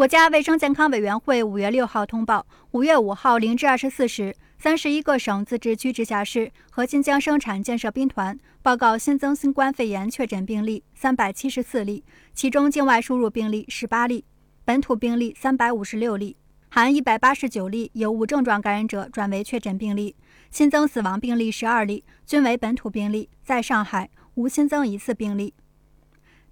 国家卫生健康委员会五月六号通报，五月五号零至二十四时，三十一个省、自治区、直辖市和新疆生产建设兵团报告新增新冠肺炎确诊病例三百七十四例，其中境外输入病例十八例，本土病例三百五十六例，含一百八十九例由无症状感染者转为确诊病例，新增死亡病例十二例，均为本土病例，在上海无新增疑似病例。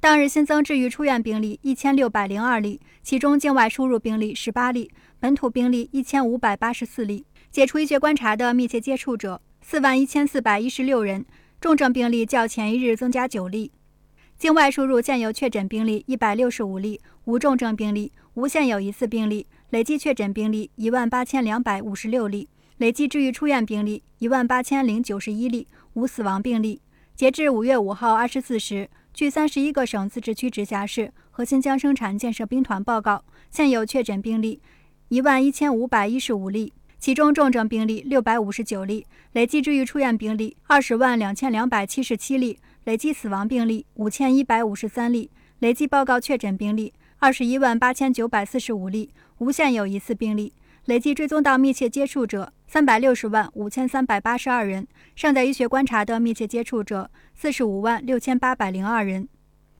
当日新增治愈出院病例一千六百零二例，其中境外输入病例十八例，本土病例一千五百八十四例。解除医学观察的密切接触者四万一千四百一十六人，重症病例较前一日增加九例。境外输入现有确诊病例一百六十五例，无重症病例，无现有疑似病例。累计确诊病例一万八千两百五十六例，累计治愈出院病例一万八千零九十一例，无死亡病例。截至五月五号二十四时。据三十一个省、自治区、直辖市和新疆生产建设兵团报告，现有确诊病例一万一千五百一十五例，其中重症病例六百五十九例，累计治愈出院病例二十万两千两百七十七例，累计死亡病例五千一百五十三例，累计报告确诊病例二十一万八千九百四十五例，无现有疑似病例，累计追踪到密切接触者。三百六十万五千三百八十二人，尚在医学观察的密切接触者四十五万六千八百零二人。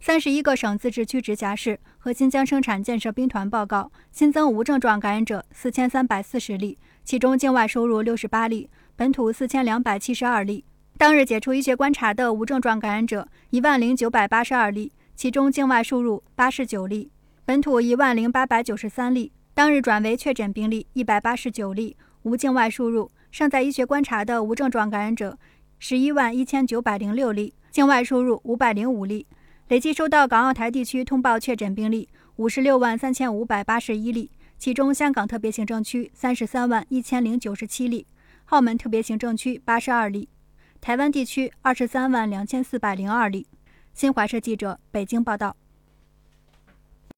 三十一个省、自治区、直辖市和新疆生产建设兵团报告新增无症状感染者四千三百四十例，其中境外输入六十八例，本土四千两百七十二例。当日解除医学观察的无症状感染者一万零九百八十二例，其中境外输入八十九例，本土一万零八百九十三例。当日转为确诊病例一百八十九例。无境外输入，尚在医学观察的无症状感染者十一万一千九百零六例，境外输入五百零五例。累计收到港澳台地区通报确诊病例五十六万三千五百八十一例，其中香港特别行政区三十三万一千零九十七例，澳门特别行政区八十二例，台湾地区二十三万两千四百零二例。新华社记者北京报道。